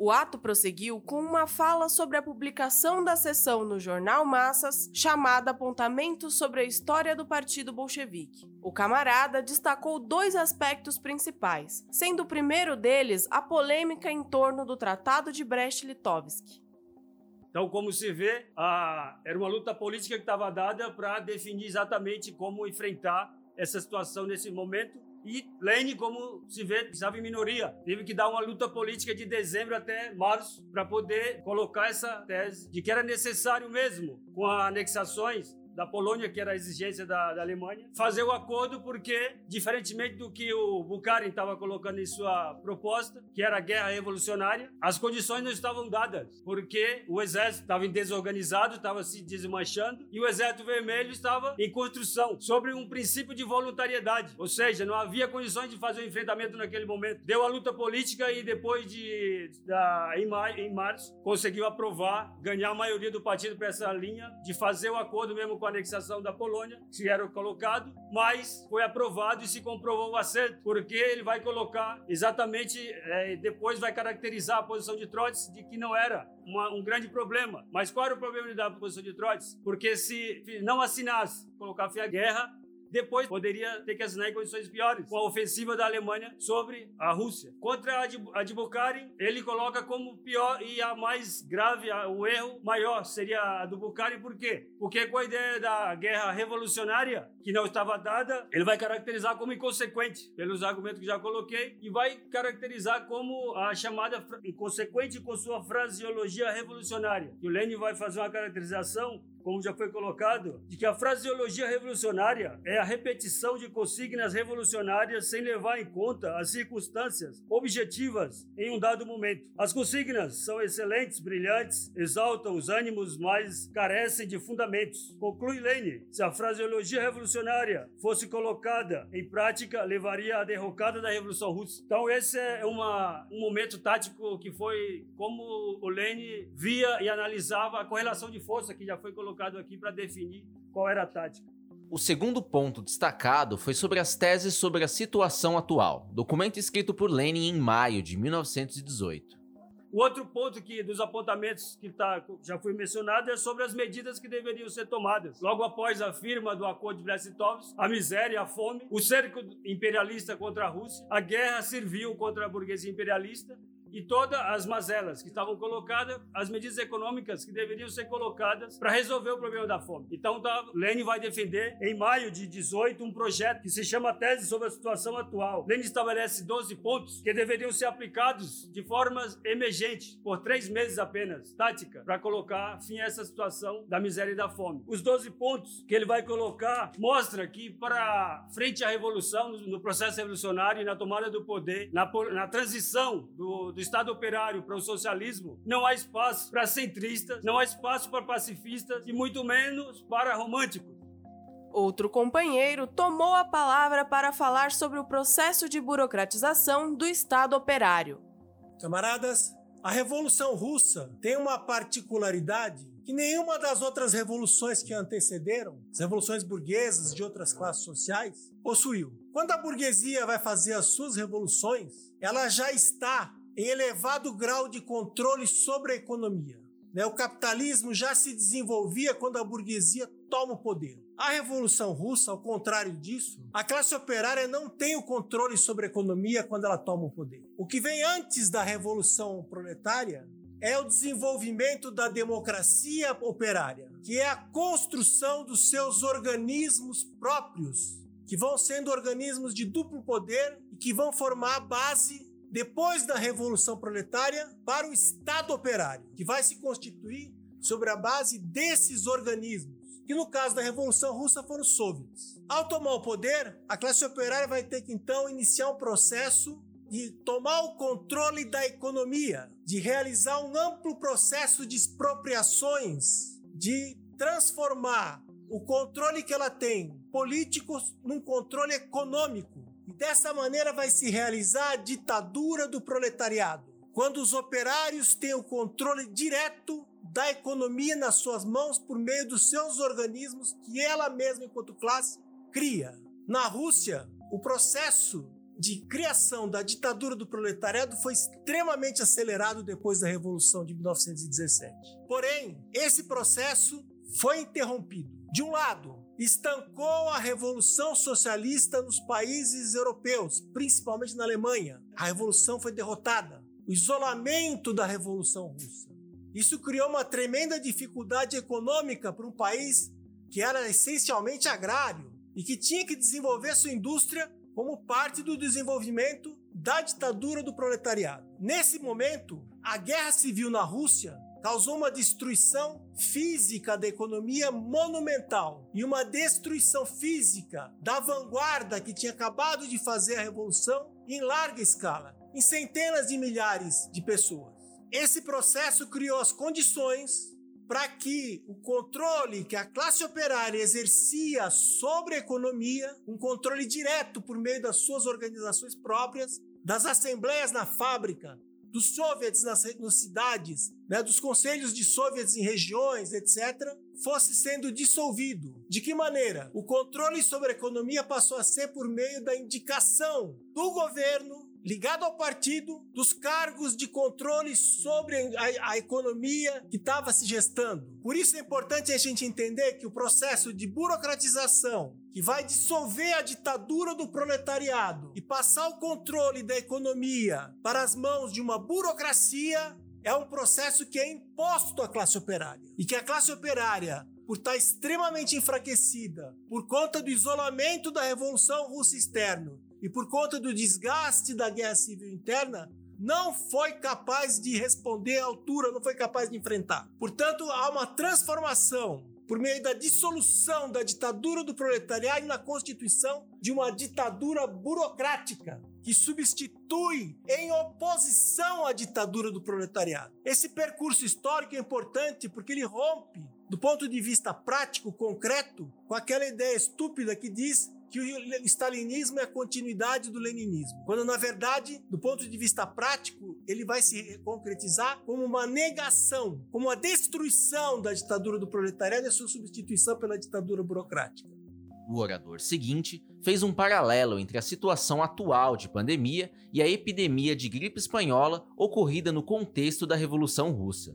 O ato prosseguiu com uma fala sobre a publicação da sessão no jornal Massas, chamada Apontamentos sobre a História do Partido Bolchevique. O camarada destacou dois aspectos principais, sendo o primeiro deles a polêmica em torno do Tratado de Brest-Litovsk. Então, como se vê, a... era uma luta política que estava dada para definir exatamente como enfrentar essa situação nesse momento e Lênin, como se vê, estava em minoria. Teve que dar uma luta política de dezembro até março para poder colocar essa tese de que era necessário mesmo, com anexações, da Polônia, que era a exigência da, da, Alemanha, fazer o acordo porque, diferentemente do que o Bukharin estava colocando em sua proposta, que era a guerra revolucionária, as condições não estavam dadas, porque o exército estava desorganizado, estava se desmanchando, e o exército vermelho estava em construção, sobre um princípio de voluntariedade, ou seja, não havia condições de fazer o um enfrentamento naquele momento. Deu a luta política e depois de, da, em, maio, em março, conseguiu aprovar, ganhar a maioria do partido para essa linha de fazer o acordo mesmo com anexação da Polônia, se era colocado, mas foi aprovado e se comprovou o acerto, porque ele vai colocar exatamente, é, depois vai caracterizar a posição de Trotsky de que não era uma, um grande problema. Mas qual era o problema da posição de Trotsky? Porque se não assinasse, colocar fim à guerra, depois poderia ter que assinar em condições piores, com a ofensiva da Alemanha sobre a Rússia. Contra a Bukharin, ele coloca como pior e a mais grave, o erro maior seria a do Bukharin, por quê? Porque com a ideia da guerra revolucionária, que não estava dada, ele vai caracterizar como inconsequente, pelos argumentos que já coloquei, e vai caracterizar como a chamada inconsequente com sua fraseologia revolucionária. E o Lenin vai fazer uma caracterização como já foi colocado, de que a fraseologia revolucionária é a repetição de consignas revolucionárias sem levar em conta as circunstâncias objetivas em um dado momento. As consignas são excelentes, brilhantes, exaltam os ânimos, mas carecem de fundamentos. Conclui Lane: se a fraseologia revolucionária fosse colocada em prática, levaria à derrocada da Revolução Russa. Então, esse é uma, um momento tático que foi como o Lane via e analisava a correlação de força que já foi colocada colocado aqui para definir qual era a tática. O segundo ponto destacado foi sobre as teses sobre a situação atual, documento escrito por Lenin em maio de 1918. O outro ponto que dos apontamentos que tá, já foi mencionado é sobre as medidas que deveriam ser tomadas. Logo após a firma do Acordo de Brest-Litovsk, a miséria, a fome, o cerco imperialista contra a Rússia, a guerra civil contra a burguesia imperialista e todas as mazelas que estavam colocadas, as medidas econômicas que deveriam ser colocadas para resolver o problema da fome. Então, tá, Lênin vai defender, em maio de 18, um projeto que se chama Tese sobre a Situação Atual. Lênin estabelece 12 pontos que deveriam ser aplicados de forma emergente, por três meses apenas, tática, para colocar fim a essa situação da miséria e da fome. Os 12 pontos que ele vai colocar mostra que, para frente à revolução, no processo revolucionário e na tomada do poder, na, na transição do do Estado operário para o socialismo, não há espaço para centristas, não há espaço para pacifistas e muito menos para românticos. Outro companheiro tomou a palavra para falar sobre o processo de burocratização do Estado operário. Camaradas, a Revolução Russa tem uma particularidade que nenhuma das outras revoluções que antecederam, as revoluções burguesas de outras classes sociais, possuiu. Quando a burguesia vai fazer as suas revoluções, ela já está em elevado grau de controle sobre a economia. Né? O capitalismo já se desenvolvia quando a burguesia toma o poder. A Revolução Russa, ao contrário disso, a classe operária não tem o controle sobre a economia quando ela toma o poder. O que vem antes da Revolução Proletária é o desenvolvimento da democracia operária, que é a construção dos seus organismos próprios, que vão sendo organismos de duplo poder e que vão formar a base depois da Revolução Proletária para o Estado Operário, que vai se constituir sobre a base desses organismos, que no caso da Revolução Russa foram os soviets. Ao tomar o poder, a classe operária vai ter que então iniciar um processo de tomar o controle da economia, de realizar um amplo processo de expropriações, de transformar o controle que ela tem político num controle econômico dessa maneira vai se realizar a ditadura do proletariado, quando os operários têm o controle direto da economia nas suas mãos por meio dos seus organismos que ela mesma, enquanto classe, cria. Na Rússia, o processo de criação da ditadura do proletariado foi extremamente acelerado depois da Revolução de 1917. Porém, esse processo foi interrompido. De um lado, estancou a revolução socialista nos países europeus, principalmente na Alemanha. A revolução foi derrotada. O isolamento da revolução russa. Isso criou uma tremenda dificuldade econômica para um país que era essencialmente agrário e que tinha que desenvolver sua indústria como parte do desenvolvimento da ditadura do proletariado. Nesse momento, a guerra civil na Rússia causou uma destruição física da economia monumental e uma destruição física da vanguarda que tinha acabado de fazer a revolução em larga escala, em centenas de milhares de pessoas. Esse processo criou as condições para que o controle que a classe operária exercia sobre a economia, um controle direto por meio das suas organizações próprias, das assembleias na fábrica, dos soviets nas, nas cidades, né, dos conselhos de soviets em regiões, etc., fosse sendo dissolvido. De que maneira? O controle sobre a economia passou a ser por meio da indicação do governo ligado ao partido dos cargos de controle sobre a, a economia que estava se gestando. Por isso é importante a gente entender que o processo de burocratização que vai dissolver a ditadura do proletariado e passar o controle da economia para as mãos de uma burocracia é um processo que é imposto à classe operária. E que a classe operária, por estar extremamente enfraquecida por conta do isolamento da Revolução Russa externo e por conta do desgaste da guerra civil interna, não foi capaz de responder à altura, não foi capaz de enfrentar. Portanto, há uma transformação por meio da dissolução da ditadura do proletariado na constituição de uma ditadura burocrática que substitui em oposição à ditadura do proletariado. Esse percurso histórico é importante porque ele rompe, do ponto de vista prático, concreto, com aquela ideia estúpida que diz que o stalinismo é a continuidade do leninismo, quando na verdade, do ponto de vista prático, ele vai se concretizar como uma negação, como uma destruição da ditadura do proletariado e a sua substituição pela ditadura burocrática. O orador seguinte fez um paralelo entre a situação atual de pandemia e a epidemia de gripe espanhola ocorrida no contexto da Revolução Russa.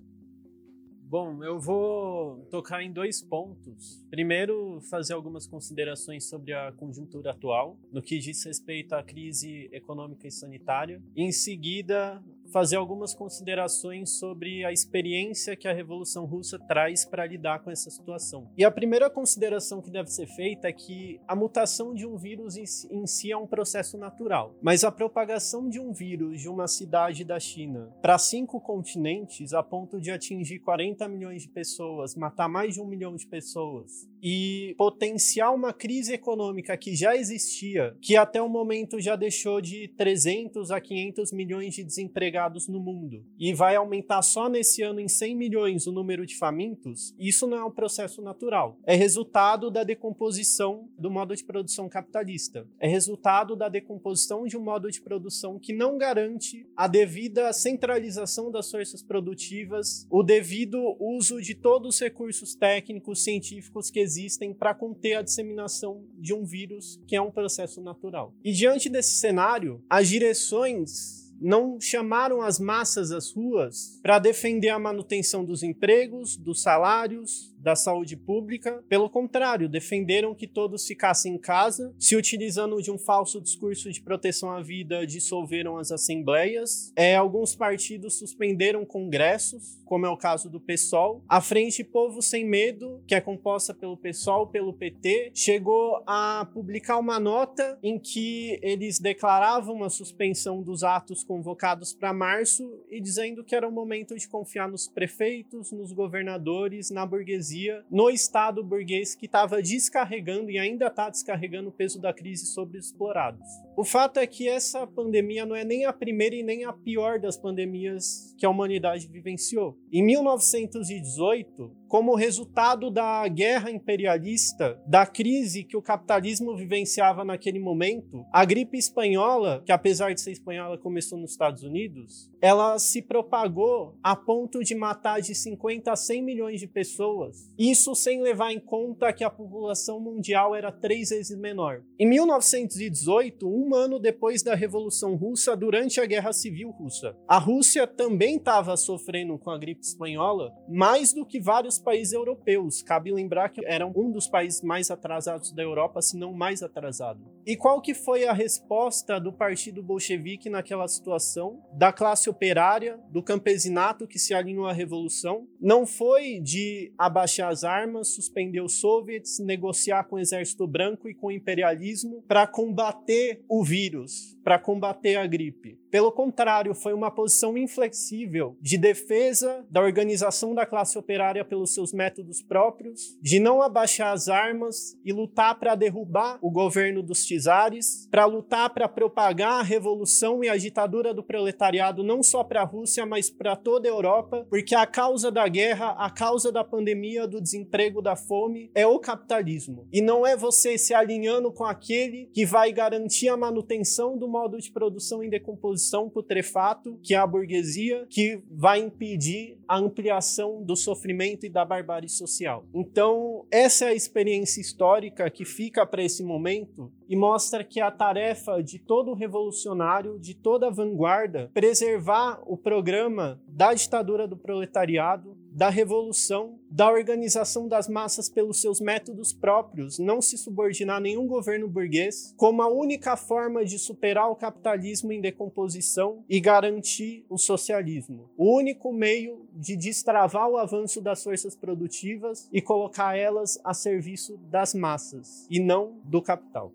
Bom, eu vou tocar em dois pontos. Primeiro, fazer algumas considerações sobre a conjuntura atual, no que diz respeito à crise econômica e sanitária. Em seguida, fazer algumas considerações sobre a experiência que a Revolução Russa traz para lidar com essa situação. E a primeira consideração que deve ser feita é que a mutação de um vírus em si é um processo natural, mas a propagação de um vírus de uma cidade da China para cinco continentes, a ponto de atingir 40 milhões de pessoas, matar mais de um milhão de pessoas, e potenciar uma crise econômica que já existia, que até o momento já deixou de 300 a 500 milhões de desempregados no mundo e vai aumentar só nesse ano em 100 milhões o número de famintos, isso não é um processo natural. É resultado da decomposição do modo de produção capitalista. É resultado da decomposição de um modo de produção que não garante a devida centralização das forças produtivas, o devido uso de todos os recursos técnicos, científicos que existem para conter a disseminação de um vírus que é um processo natural. E diante desse cenário, as direções não chamaram as massas às ruas para defender a manutenção dos empregos, dos salários, da saúde pública. Pelo contrário, defenderam que todos ficassem em casa, se utilizando de um falso discurso de proteção à vida, dissolveram as assembleias. É, alguns partidos suspenderam congressos, como é o caso do PSOL. A Frente Povo Sem Medo, que é composta pelo PSOL, pelo PT, chegou a publicar uma nota em que eles declaravam a suspensão dos atos convocados para março e dizendo que era o momento de confiar nos prefeitos, nos governadores, na burguesia no Estado burguês que estava descarregando e ainda está descarregando o peso da crise sobre os explorados. O fato é que essa pandemia não é nem a primeira e nem a pior das pandemias que a humanidade vivenciou. Em 1918, como resultado da guerra imperialista, da crise que o capitalismo vivenciava naquele momento, a gripe espanhola, que apesar de ser espanhola começou nos Estados Unidos, ela se propagou a ponto de matar de 50 a 100 milhões de pessoas. Isso sem levar em conta que a população mundial era três vezes menor. Em 1918, um ano depois da Revolução Russa, durante a Guerra Civil Russa, a Rússia também estava sofrendo com a gripe espanhola, mais do que vários países europeus. Cabe lembrar que era um dos países mais atrasados da Europa, se não mais atrasado. E qual que foi a resposta do Partido Bolchevique naquela situação? Da classe operária, do campesinato que se alinhou à revolução? Não foi de abaixar as armas, suspender os soviets, negociar com o exército branco e com o imperialismo para combater o vírus, para combater a gripe. Pelo contrário, foi uma posição inflexível de defesa da organização da classe operária pelos seus métodos próprios, de não abaixar as armas e lutar para derrubar o governo dos czares, para lutar para propagar a revolução e a ditadura do proletariado não só para a Rússia, mas para toda a Europa, porque a causa da guerra, a causa da pandemia, do desemprego, da fome é o capitalismo. E não é você se alinhando com aquele que vai garantir a manutenção do modo de produção em decomposição produção putrefato que é a burguesia que vai impedir a ampliação do sofrimento e da barbárie social. Então, essa é a experiência histórica que fica para esse momento e mostra que a tarefa de todo revolucionário, de toda vanguarda, preservar o programa da ditadura do proletariado, da revolução, da organização das massas pelos seus métodos próprios, não se subordinar a nenhum governo burguês, como a única forma de superar o capitalismo em decomposição e garantir o socialismo. O único meio de destravar o avanço das forças produtivas e colocar elas a serviço das massas e não do capital.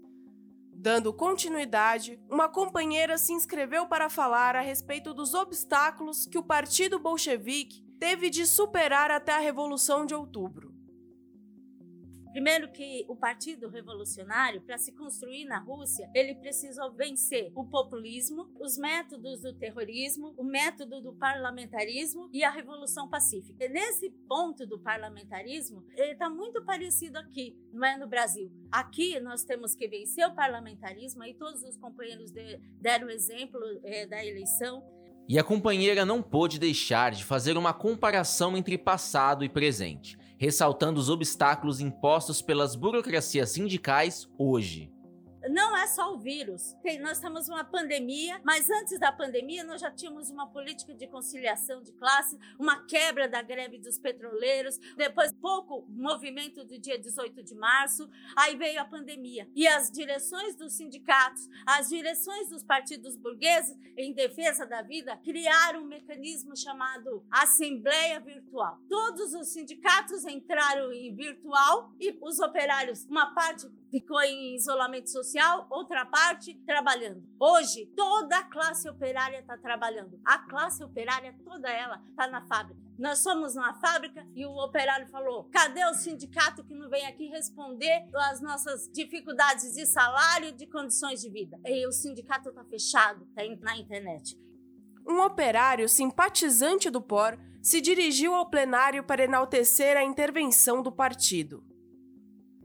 Dando continuidade, uma companheira se inscreveu para falar a respeito dos obstáculos que o Partido Bolchevique teve de superar até a Revolução de Outubro. Primeiro que o Partido Revolucionário, para se construir na Rússia, ele precisou vencer o populismo, os métodos do terrorismo, o método do parlamentarismo e a Revolução Pacífica. E nesse ponto do parlamentarismo, ele está muito parecido aqui, não é no Brasil. Aqui nós temos que vencer o parlamentarismo, e todos os companheiros de, deram exemplo é, da eleição. E a companheira não pôde deixar de fazer uma comparação entre passado e presente ressaltando os obstáculos impostos pelas burocracias sindicais hoje não é só o vírus. Nós temos uma pandemia, mas antes da pandemia nós já tínhamos uma política de conciliação de classe, uma quebra da greve dos petroleiros, depois pouco movimento do dia 18 de março, aí veio a pandemia. E as direções dos sindicatos, as direções dos partidos burgueses em defesa da vida criaram um mecanismo chamado Assembleia Virtual. Todos os sindicatos entraram em virtual e os operários, uma parte ficou em isolamento social, outra parte trabalhando. Hoje, toda a classe operária está trabalhando. A classe operária, toda ela, está na fábrica. Nós somos uma fábrica e o operário falou: cadê o sindicato que não vem aqui responder às nossas dificuldades de salário, de condições de vida? E o sindicato está fechado, está na internet. Um operário simpatizante do POR se dirigiu ao plenário para enaltecer a intervenção do partido.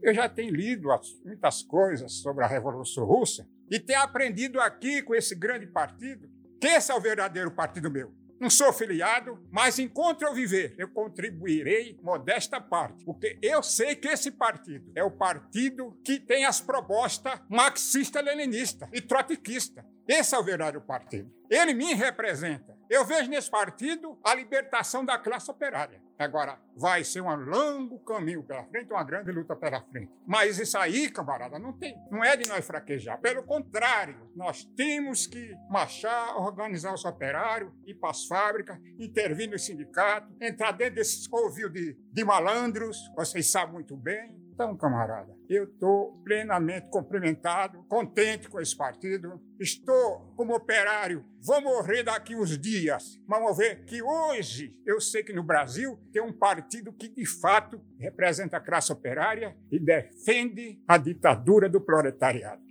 Eu já tenho lido muitas coisas sobre a Revolução Russa e tenho aprendido aqui com esse grande partido que esse é o verdadeiro partido meu. Não sou filiado, mas enquanto eu viver, eu contribuirei modesta parte, porque eu sei que esse partido é o partido que tem as propostas marxista-leninista e trotskista. Esse é o verdadeiro partido. Ele me representa. Eu vejo nesse partido a libertação da classe operária. Agora, vai ser um longo caminho pela frente, uma grande luta pela frente. Mas isso aí, camarada, não tem, não é de nós fraquejar. Pelo contrário, nós temos que marchar, organizar os operários, ir para as fábricas, intervir no sindicato, entrar dentro desses covil de, de malandros, vocês sabem muito bem, então, camarada, eu estou plenamente cumprimentado, contente com esse partido. Estou como operário, vou morrer daqui uns dias. Mas vamos ver que hoje eu sei que no Brasil tem um partido que de fato representa a classe operária e defende a ditadura do proletariado.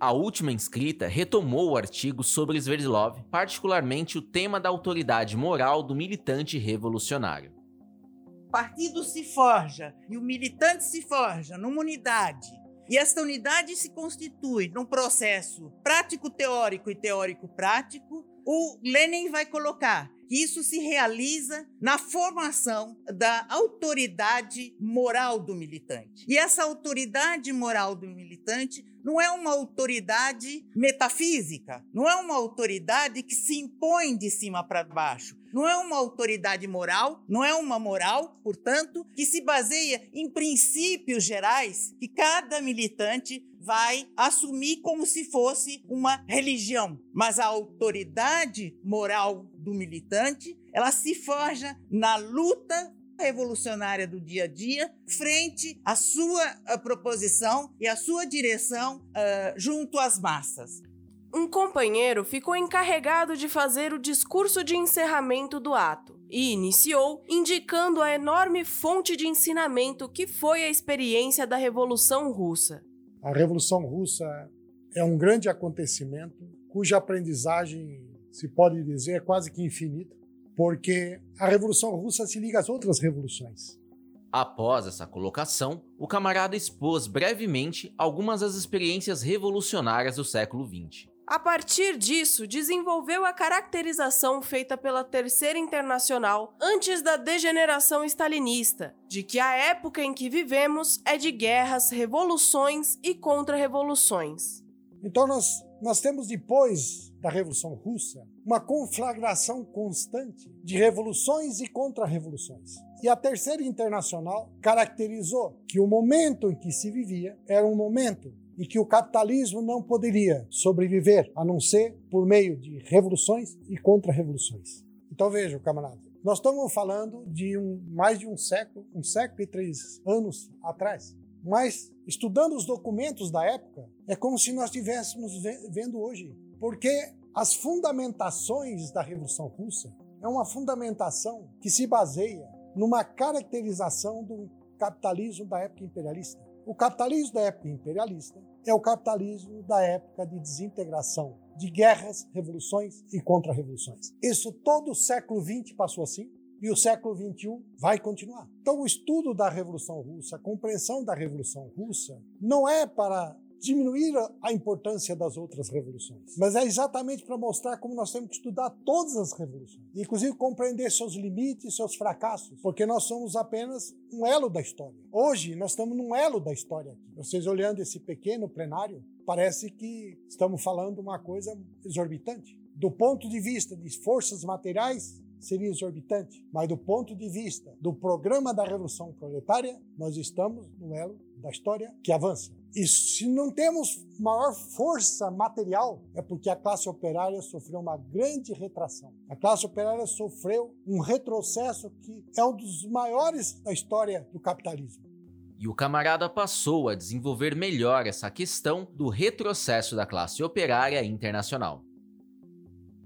A última inscrita retomou o artigo sobre Sverdlov, particularmente o tema da autoridade moral do militante revolucionário partido se forja e o militante se forja numa unidade, e esta unidade se constitui num processo prático-teórico e teórico-prático, o Lenin vai colocar que isso se realiza na formação da autoridade moral do militante. E essa autoridade moral do militante não é uma autoridade metafísica, não é uma autoridade que se impõe de cima para baixo, não é uma autoridade moral, não é uma moral, portanto, que se baseia em princípios gerais que cada militante vai assumir como se fosse uma religião. Mas a autoridade moral do militante, ela se forja na luta revolucionária do dia a dia, frente à sua à proposição e à sua direção uh, junto às massas. Um companheiro ficou encarregado de fazer o discurso de encerramento do ato e iniciou indicando a enorme fonte de ensinamento que foi a experiência da Revolução Russa. A Revolução Russa é um grande acontecimento cuja aprendizagem, se pode dizer, é quase que infinita porque a Revolução Russa se liga às outras revoluções. Após essa colocação, o camarada expôs brevemente algumas das experiências revolucionárias do século XX. A partir disso, desenvolveu a caracterização feita pela Terceira Internacional antes da degeneração stalinista, de que a época em que vivemos é de guerras, revoluções e contra-revoluções. Então, nós, nós temos depois da Revolução Russa uma conflagração constante de revoluções e contra-revoluções. E a Terceira Internacional caracterizou que o momento em que se vivia era um momento e que o capitalismo não poderia sobreviver a não ser por meio de revoluções e contra-revoluções. Então veja, camarada, nós estamos falando de um, mais de um século, um século e três anos atrás. Mas, estudando os documentos da época, é como se nós estivéssemos vendo hoje. Porque as fundamentações da Revolução Russa é uma fundamentação que se baseia numa caracterização do capitalismo da época imperialista. O capitalismo da época imperialista é o capitalismo da época de desintegração, de guerras, revoluções e contra-revoluções. Isso todo o século XX passou assim e o século XXI vai continuar. Então, o estudo da Revolução Russa, a compreensão da Revolução Russa, não é para diminuir a importância das outras revoluções. Mas é exatamente para mostrar como nós temos que estudar todas as revoluções, inclusive compreender seus limites, seus fracassos, porque nós somos apenas um elo da história. Hoje nós estamos num elo da história aqui. Vocês olhando esse pequeno plenário, parece que estamos falando uma coisa exorbitante. Do ponto de vista de forças materiais, seria exorbitante, mas do ponto de vista do programa da Revolução Proletária, nós estamos no elo da história que avança. E se não temos maior força material, é porque a classe operária sofreu uma grande retração. A classe operária sofreu um retrocesso que é um dos maiores da história do capitalismo. E o camarada passou a desenvolver melhor essa questão do retrocesso da classe operária internacional.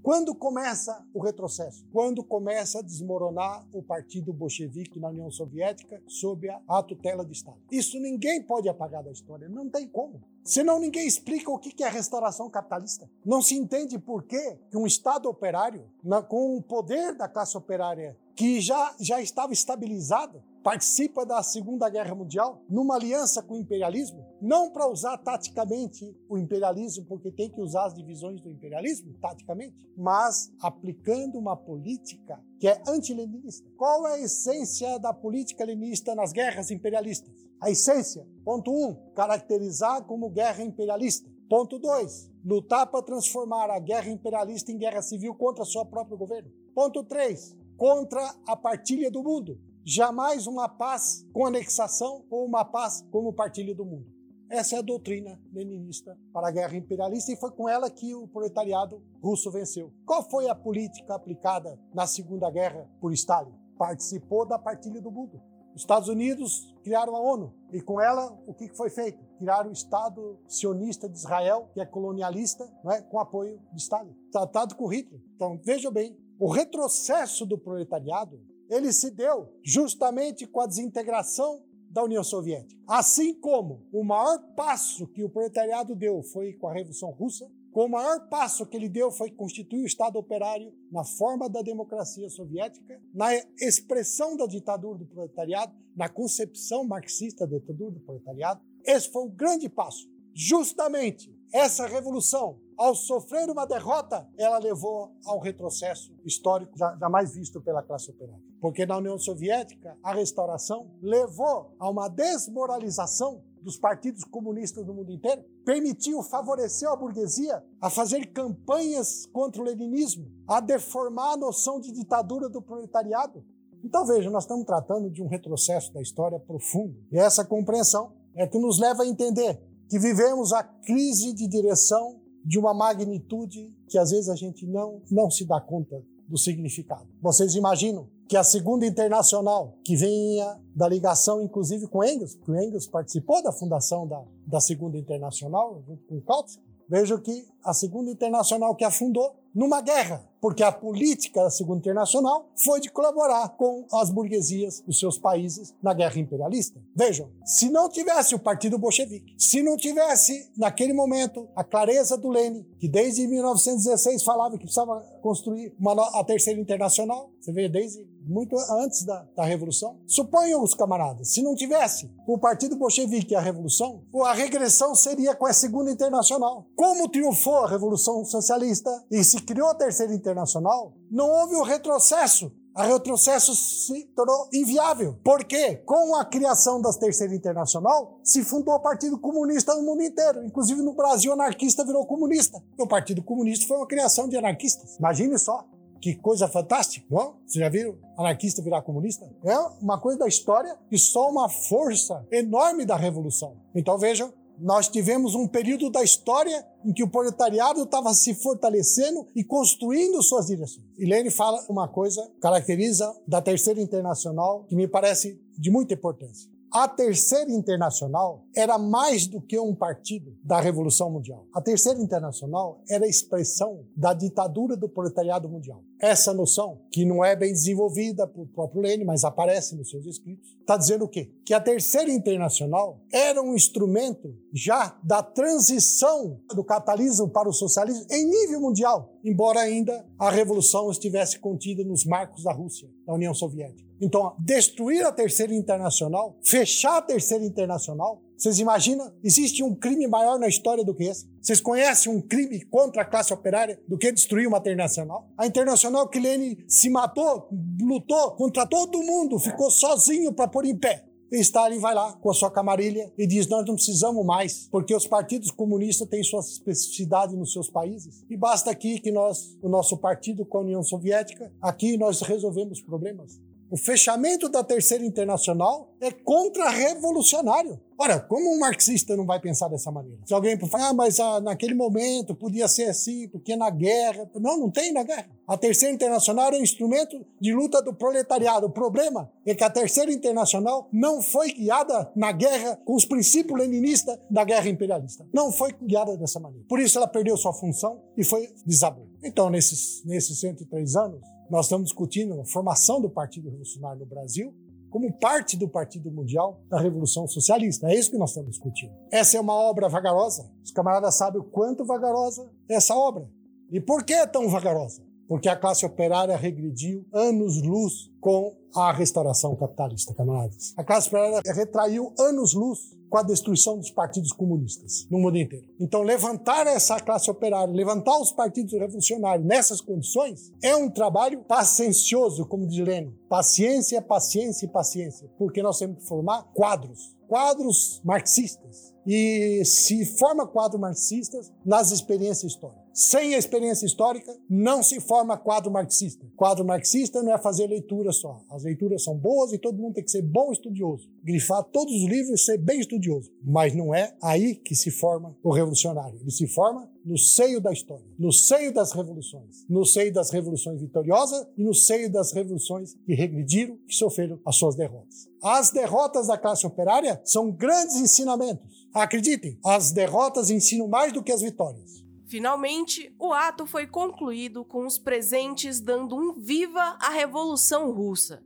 Quando começa o retrocesso? Quando começa a desmoronar o partido bolchevique na União Soviética sob a tutela de Stalin. Isso ninguém pode apagar da história, não tem como. Senão ninguém explica o que é a restauração capitalista. Não se entende por que um Estado operário, com o poder da classe operária que já, já estava estabilizado, participa da Segunda Guerra Mundial numa aliança com o imperialismo, não para usar taticamente o imperialismo, porque tem que usar as divisões do imperialismo taticamente, mas aplicando uma política que é anti-leninista. Qual é a essência da política leninista nas guerras imperialistas? A essência, ponto 1, um, caracterizar como guerra imperialista. Ponto 2, lutar para transformar a guerra imperialista em guerra civil contra seu próprio governo. Ponto 3, contra a partilha do mundo jamais uma paz com anexação ou uma paz como partilha do mundo. Essa é a doutrina leninista para a guerra imperialista e foi com ela que o proletariado russo venceu. Qual foi a política aplicada na Segunda Guerra por Stalin? Participou da partilha do mundo. Os Estados Unidos criaram a ONU e com ela o que foi feito? Criaram o Estado sionista de Israel, que é colonialista, é? com apoio de Stalin. Tratado com Hitler. Então veja bem, o retrocesso do proletariado ele se deu justamente com a desintegração da União Soviética. Assim como o maior passo que o proletariado deu foi com a Revolução Russa, o maior passo que ele deu foi constituir o Estado operário na forma da democracia soviética, na expressão da ditadura do proletariado, na concepção marxista da ditadura do proletariado. Esse foi o grande passo. Justamente essa revolução ao sofrer uma derrota, ela levou a um retrocesso histórico jamais visto pela classe operária. Porque na União Soviética, a restauração levou a uma desmoralização dos partidos comunistas do mundo inteiro, permitiu, favoreceu a burguesia a fazer campanhas contra o leninismo, a deformar a noção de ditadura do proletariado. Então veja, nós estamos tratando de um retrocesso da história profundo. E essa compreensão é que nos leva a entender que vivemos a crise de direção de uma magnitude que às vezes a gente não, não se dá conta do significado. Vocês imaginam que a Segunda Internacional, que vinha da ligação inclusive com Engels, porque o Engels participou da fundação da, da Segunda Internacional, junto com Kautsky, vejo que a Segunda Internacional que afundou numa guerra, porque a política da Segunda Internacional foi de colaborar com as burguesias dos seus países na guerra imperialista. Vejam, se não tivesse o Partido Bolchevique, se não tivesse, naquele momento, a clareza do Lenin, que desde 1916 falava que precisava construir uma, a Terceira Internacional, você vê, desde muito antes da, da Revolução. Suponham os camaradas, se não tivesse o Partido Bolchevique e a Revolução, a regressão seria com a Segunda Internacional. Como triunfou a Revolução Socialista e se criou a Terceira Internacional, não houve o retrocesso a retrocesso se tornou inviável. Porque, com a criação da Terceira Internacional, se fundou o Partido Comunista no mundo inteiro. Inclusive no Brasil, anarquista virou comunista. O Partido Comunista foi uma criação de anarquistas. Imagine só. Que coisa fantástica, não? Vocês já viram anarquista virar comunista? É uma coisa da história e só uma força enorme da revolução. Então vejam, nós tivemos um período da história em que o proletariado estava se fortalecendo e construindo suas direções. E Lênin fala uma coisa, caracteriza da Terceira Internacional, que me parece de muita importância. A Terceira Internacional era mais do que um partido da Revolução Mundial. A Terceira Internacional era a expressão da ditadura do proletariado mundial. Essa noção, que não é bem desenvolvida pelo próprio Lenin, mas aparece nos seus escritos, está dizendo o quê? Que a Terceira Internacional era um instrumento já da transição do capitalismo para o socialismo em nível mundial, embora ainda a revolução estivesse contida nos marcos da Rússia, da União Soviética. Então, destruir a Terceira Internacional, fechar a Terceira Internacional, vocês imaginam? Existe um crime maior na história do que esse? Vocês conhecem um crime contra a classe operária do que destruir uma internacional? A internacional que Lenin se matou, lutou contra todo mundo, ficou sozinho para pôr em pé. E Stalin vai lá com a sua camarilha e diz: Nós não precisamos mais, porque os partidos comunistas têm suas especificidades nos seus países. E basta aqui que nós, o nosso partido com a União Soviética, aqui nós resolvemos problemas. O fechamento da Terceira Internacional é contra-revolucionário. Ora, como um marxista não vai pensar dessa maneira? Se alguém fala, ah, mas ah, naquele momento podia ser assim, porque na guerra. Não, não tem na guerra. A Terceira Internacional é um instrumento de luta do proletariado. O problema é que a Terceira Internacional não foi guiada na guerra com os princípios leninistas da guerra imperialista. Não foi guiada dessa maneira. Por isso ela perdeu sua função e foi desabou. Então, nesses, nesses 103 anos, nós estamos discutindo a formação do Partido Revolucionário no Brasil como parte do Partido Mundial da Revolução Socialista. É isso que nós estamos discutindo. Essa é uma obra vagarosa. Os camaradas sabem o quanto vagarosa é essa obra. E por que é tão vagarosa? Porque a classe operária regrediu anos-luz com a restauração capitalista, camaradas. A classe operária retraiu anos-luz com a destruição dos partidos comunistas no mundo inteiro. Então, levantar essa classe operária, levantar os partidos revolucionários nessas condições é um trabalho paciencioso, como diz Lenin. Paciência, paciência e paciência, porque nós temos que formar quadros, quadros marxistas. E se forma quadros marxistas nas experiências históricas. Sem a experiência histórica, não se forma quadro marxista. Quadro marxista não é fazer leitura só. As leituras são boas e todo mundo tem que ser bom estudioso. Grifar todos os livros e ser bem estudioso. Mas não é aí que se forma o revolucionário. Ele se forma no seio da história, no seio das revoluções, no seio das revoluções vitoriosas e no seio das revoluções que regrediram, que sofreram as suas derrotas. As derrotas da classe operária são grandes ensinamentos. Acreditem, as derrotas ensinam mais do que as vitórias. Finalmente, o ato foi concluído com os presentes dando um viva à Revolução Russa.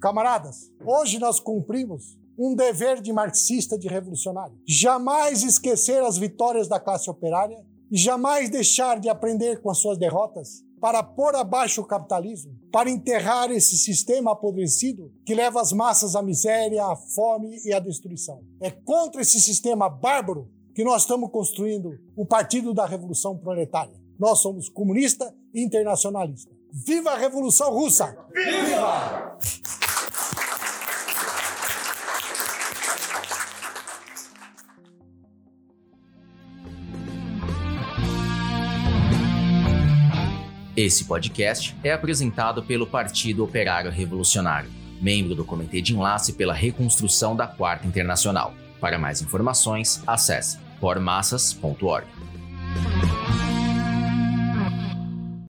Camaradas, hoje nós cumprimos um dever de marxista de revolucionário. Jamais esquecer as vitórias da classe operária e jamais deixar de aprender com as suas derrotas para pôr abaixo o capitalismo, para enterrar esse sistema apodrecido que leva as massas à miséria, à fome e à destruição. É contra esse sistema bárbaro que nós estamos construindo o Partido da Revolução Proletária. Nós somos comunista e internacionalista. Viva a Revolução Russa! Viva! Esse podcast é apresentado pelo Partido Operário Revolucionário, membro do Comitê de Enlace pela Reconstrução da Quarta Internacional. Para mais informações, acesse formassas.org.